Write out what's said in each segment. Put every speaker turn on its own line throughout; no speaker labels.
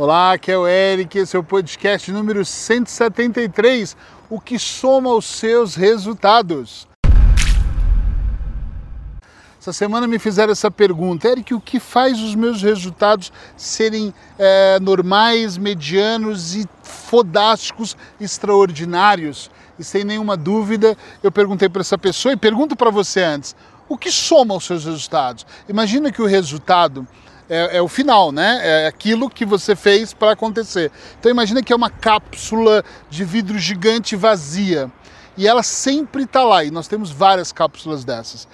Olá, aqui é o Eric, esse é o podcast número 173, o que soma os seus resultados. Essa semana me fizeram essa pergunta, Eric, o que faz os meus resultados serem é, normais, medianos e fodásticos, extraordinários? E sem nenhuma dúvida, eu perguntei para essa pessoa e pergunto para você antes, o que soma os seus resultados? Imagina que o resultado é, é, o final, né? É aquilo que você fez para acontecer. Então imagina que é uma cápsula de vidro gigante vazia e ela sempre está lá e nós temos várias cápsulas dessas.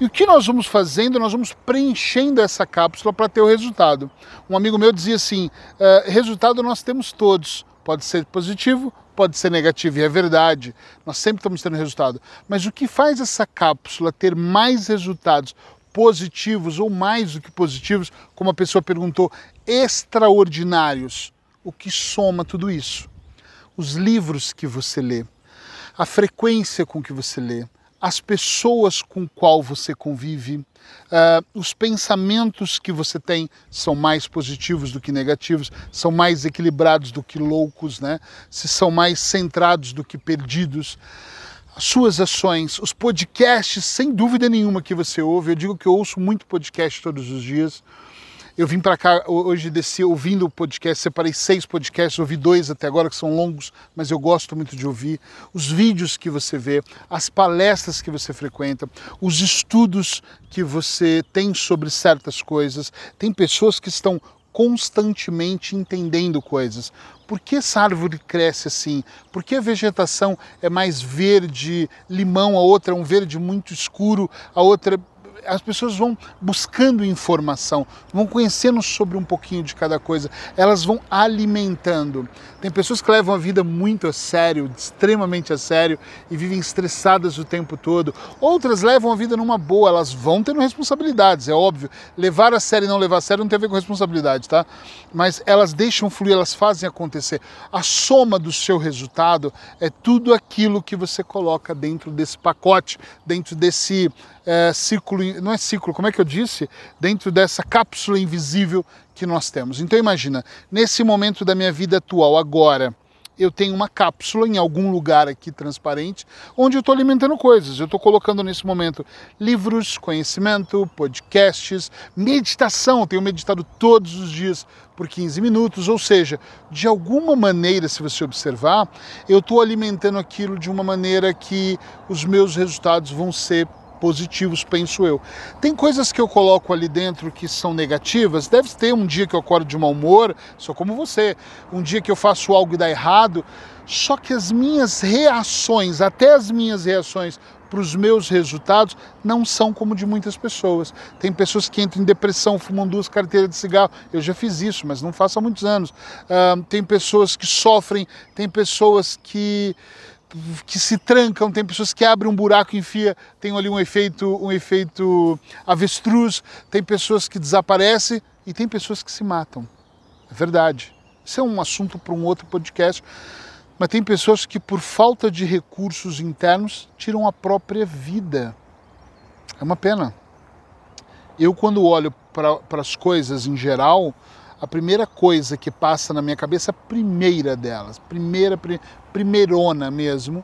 E o que nós vamos fazendo? Nós vamos preenchendo essa cápsula para ter o resultado. Um amigo meu dizia assim: uh, resultado nós temos todos. Pode ser positivo, pode ser negativo, e é verdade. Nós sempre estamos tendo resultado. Mas o que faz essa cápsula ter mais resultados positivos ou mais do que positivos, como a pessoa perguntou, extraordinários. O que soma tudo isso? Os livros que você lê, a frequência com que você lê, as pessoas com qual você convive, uh, os pensamentos que você tem são mais positivos do que negativos, são mais equilibrados do que loucos, né? Se são mais centrados do que perdidos as suas ações, os podcasts, sem dúvida nenhuma que você ouve. Eu digo que eu ouço muito podcast todos os dias. Eu vim para cá hoje desci ouvindo o podcast, separei seis podcasts, ouvi dois até agora que são longos, mas eu gosto muito de ouvir. Os vídeos que você vê, as palestras que você frequenta, os estudos que você tem sobre certas coisas. Tem pessoas que estão constantemente entendendo coisas. Por que essa árvore cresce assim? Por que a vegetação é mais verde, limão, a outra é um verde muito escuro, a outra as pessoas vão buscando informação, vão conhecendo sobre um pouquinho de cada coisa, elas vão alimentando. Tem pessoas que levam a vida muito a sério, extremamente a sério e vivem estressadas o tempo todo. Outras levam a vida numa boa, elas vão tendo responsabilidades, é óbvio. Levar a sério e não levar a sério não tem a ver com responsabilidade, tá? Mas elas deixam fluir, elas fazem acontecer. A soma do seu resultado é tudo aquilo que você coloca dentro desse pacote, dentro desse é, círculo, não é círculo, como é que eu disse? Dentro dessa cápsula invisível que nós temos. Então imagina, nesse momento da minha vida atual, agora, eu tenho uma cápsula em algum lugar aqui transparente, onde eu estou alimentando coisas. Eu estou colocando nesse momento livros, conhecimento, podcasts, meditação. Eu tenho meditado todos os dias por 15 minutos, ou seja, de alguma maneira, se você observar, eu estou alimentando aquilo de uma maneira que os meus resultados vão ser positivos, penso eu. Tem coisas que eu coloco ali dentro que são negativas, deve ter um dia que eu acordo de mau humor, sou como você, um dia que eu faço algo e dá errado, só que as minhas reações, até as minhas reações para os meus resultados não são como de muitas pessoas. Tem pessoas que entram em depressão, fumam duas carteiras de cigarro. Eu já fiz isso, mas não faço há muitos anos. Uh, tem pessoas que sofrem, tem pessoas que que se trancam, tem pessoas que abrem um buraco e enfia, tem ali um efeito, um efeito avestruz, tem pessoas que desaparecem e tem pessoas que se matam. É verdade. Isso é um assunto para um outro podcast. Mas tem pessoas que, por falta de recursos internos, tiram a própria vida. É uma pena. Eu, quando olho para as coisas em geral, a primeira coisa que passa na minha cabeça, a primeira delas, primeira, primeirona mesmo,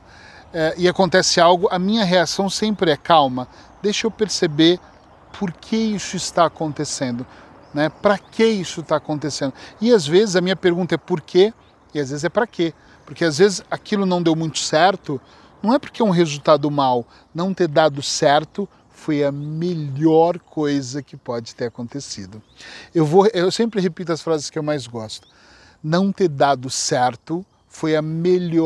é, e acontece algo, a minha reação sempre é calma, deixa eu perceber por que isso está acontecendo, né? para que isso está acontecendo. E às vezes a minha pergunta é por quê, e às vezes é para quê. Porque às vezes aquilo não deu muito certo, não é porque é um resultado mal, não ter dado certo foi a melhor coisa que pode ter acontecido. Eu, vou, eu sempre repito as frases que eu mais gosto. Não ter dado certo foi a melhor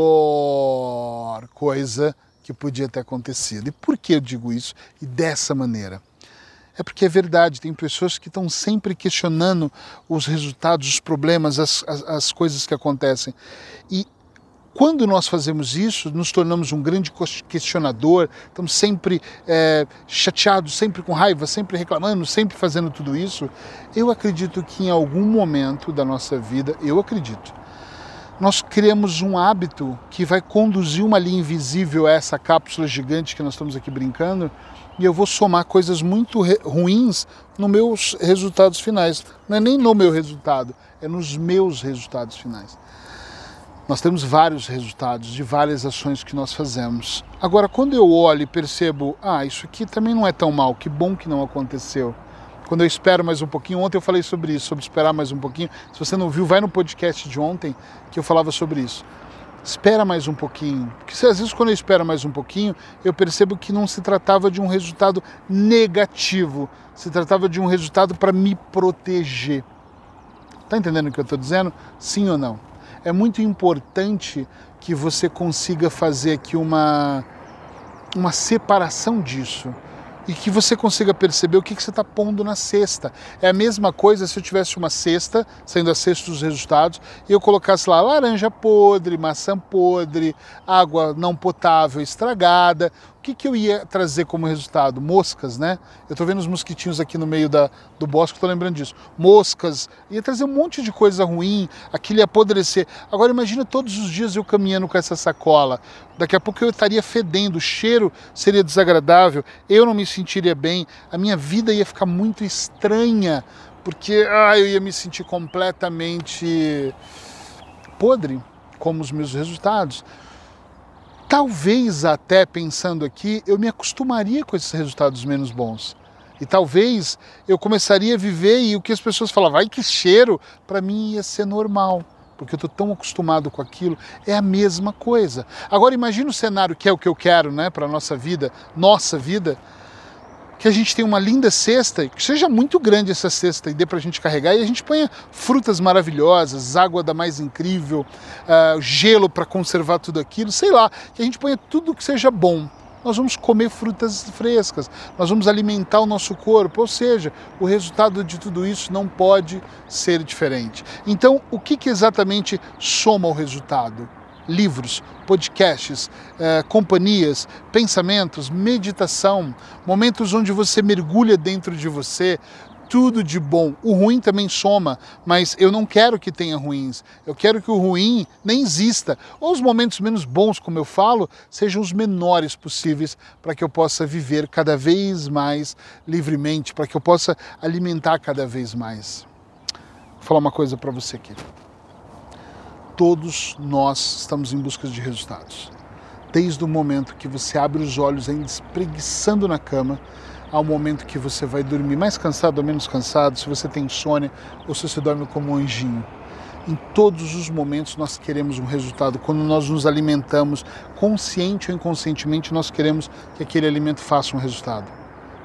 coisa que podia ter acontecido. E por que eu digo isso e dessa maneira? É porque é verdade, tem pessoas que estão sempre questionando os resultados, os problemas, as, as, as coisas que acontecem. E quando nós fazemos isso, nos tornamos um grande questionador, estamos sempre é, chateados, sempre com raiva, sempre reclamando, sempre fazendo tudo isso. Eu acredito que em algum momento da nossa vida, eu acredito, nós criamos um hábito que vai conduzir uma linha invisível a essa cápsula gigante que nós estamos aqui brincando, e eu vou somar coisas muito ruins nos meus resultados finais. Não é nem no meu resultado, é nos meus resultados finais. Nós temos vários resultados de várias ações que nós fazemos. Agora, quando eu olho e percebo, ah, isso aqui também não é tão mal, que bom que não aconteceu. Quando eu espero mais um pouquinho, ontem eu falei sobre isso, sobre esperar mais um pouquinho. Se você não viu, vai no podcast de ontem que eu falava sobre isso espera mais um pouquinho. Porque às vezes quando eu espero mais um pouquinho, eu percebo que não se tratava de um resultado negativo, se tratava de um resultado para me proteger. Tá entendendo o que eu estou dizendo? Sim ou não? É muito importante que você consiga fazer aqui uma, uma separação disso e que você consiga perceber o que, que você está pondo na cesta. É a mesma coisa se eu tivesse uma cesta, sendo a cesta dos resultados, e eu colocasse lá laranja podre, maçã podre, água não potável estragada que, que eu ia trazer como resultado? Moscas, né? Eu estou vendo os mosquitinhos aqui no meio da, do bosque, estou lembrando disso. Moscas, ia trazer um monte de coisa ruim, aquilo ia apodrecer. Agora imagina todos os dias eu caminhando com essa sacola. Daqui a pouco eu estaria fedendo, o cheiro seria desagradável, eu não me sentiria bem, a minha vida ia ficar muito estranha, porque ah, eu ia me sentir completamente podre, como os meus resultados. Talvez até pensando aqui, eu me acostumaria com esses resultados menos bons. E talvez eu começaria a viver e o que as pessoas falavam, vai que cheiro, para mim ia ser normal, porque eu estou tão acostumado com aquilo. É a mesma coisa. Agora imagine o cenário que é o que eu quero, né, para nossa vida, nossa vida que a gente tenha uma linda cesta, que seja muito grande essa cesta e dê para a gente carregar, e a gente ponha frutas maravilhosas, água da mais incrível, uh, gelo para conservar tudo aquilo, sei lá, que a gente ponha tudo que seja bom. Nós vamos comer frutas frescas, nós vamos alimentar o nosso corpo, ou seja, o resultado de tudo isso não pode ser diferente. Então, o que, que exatamente soma o resultado? Livros, podcasts, eh, companhias, pensamentos, meditação, momentos onde você mergulha dentro de você, tudo de bom. O ruim também soma, mas eu não quero que tenha ruins. Eu quero que o ruim nem exista. Ou os momentos menos bons, como eu falo, sejam os menores possíveis para que eu possa viver cada vez mais livremente, para que eu possa alimentar cada vez mais. Vou falar uma coisa para você aqui todos nós estamos em busca de resultados. Desde o momento que você abre os olhos ainda espreguiçando na cama, ao momento que você vai dormir mais cansado ou menos cansado, se você tem insônia ou se você dorme como um anjinho. Em todos os momentos nós queremos um resultado. Quando nós nos alimentamos, consciente ou inconscientemente, nós queremos que aquele alimento faça um resultado.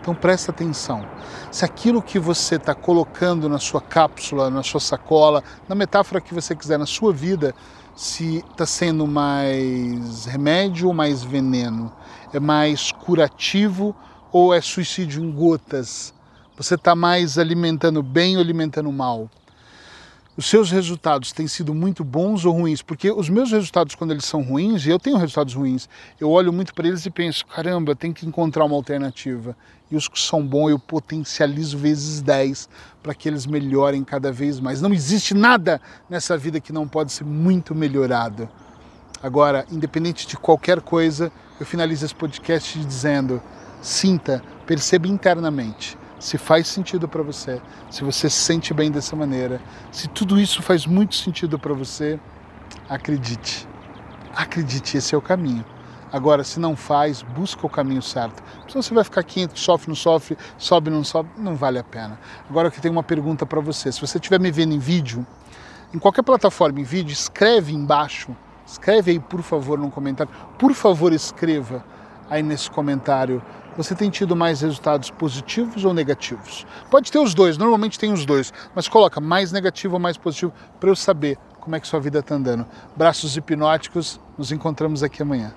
Então presta atenção. Se aquilo que você está colocando na sua cápsula, na sua sacola, na metáfora que você quiser, na sua vida, se está sendo mais remédio ou mais veneno, é mais curativo ou é suicídio em gotas, você está mais alimentando bem ou alimentando mal os seus resultados têm sido muito bons ou ruins? Porque os meus resultados, quando eles são ruins, e eu tenho resultados ruins, eu olho muito para eles e penso: caramba, tem que encontrar uma alternativa. E os que são bons eu potencializo vezes 10 para que eles melhorem cada vez mais. Não existe nada nessa vida que não pode ser muito melhorado. Agora, independente de qualquer coisa, eu finalizo esse podcast dizendo: sinta, perceba internamente se faz sentido para você, se você se sente bem dessa maneira, se tudo isso faz muito sentido para você, acredite. Acredite, esse é o caminho. Agora, se não faz, busca o caminho certo. Senão você vai ficar quente, sofre, não sofre, sobe, não sobe, não vale a pena. Agora eu tenho uma pergunta para você. Se você estiver me vendo em vídeo, em qualquer plataforma em vídeo, escreve embaixo, escreve aí por favor no comentário, por favor escreva aí nesse comentário você tem tido mais resultados positivos ou negativos? Pode ter os dois, normalmente tem os dois, mas coloca mais negativo ou mais positivo para eu saber como é que sua vida está andando. Braços hipnóticos, nos encontramos aqui amanhã.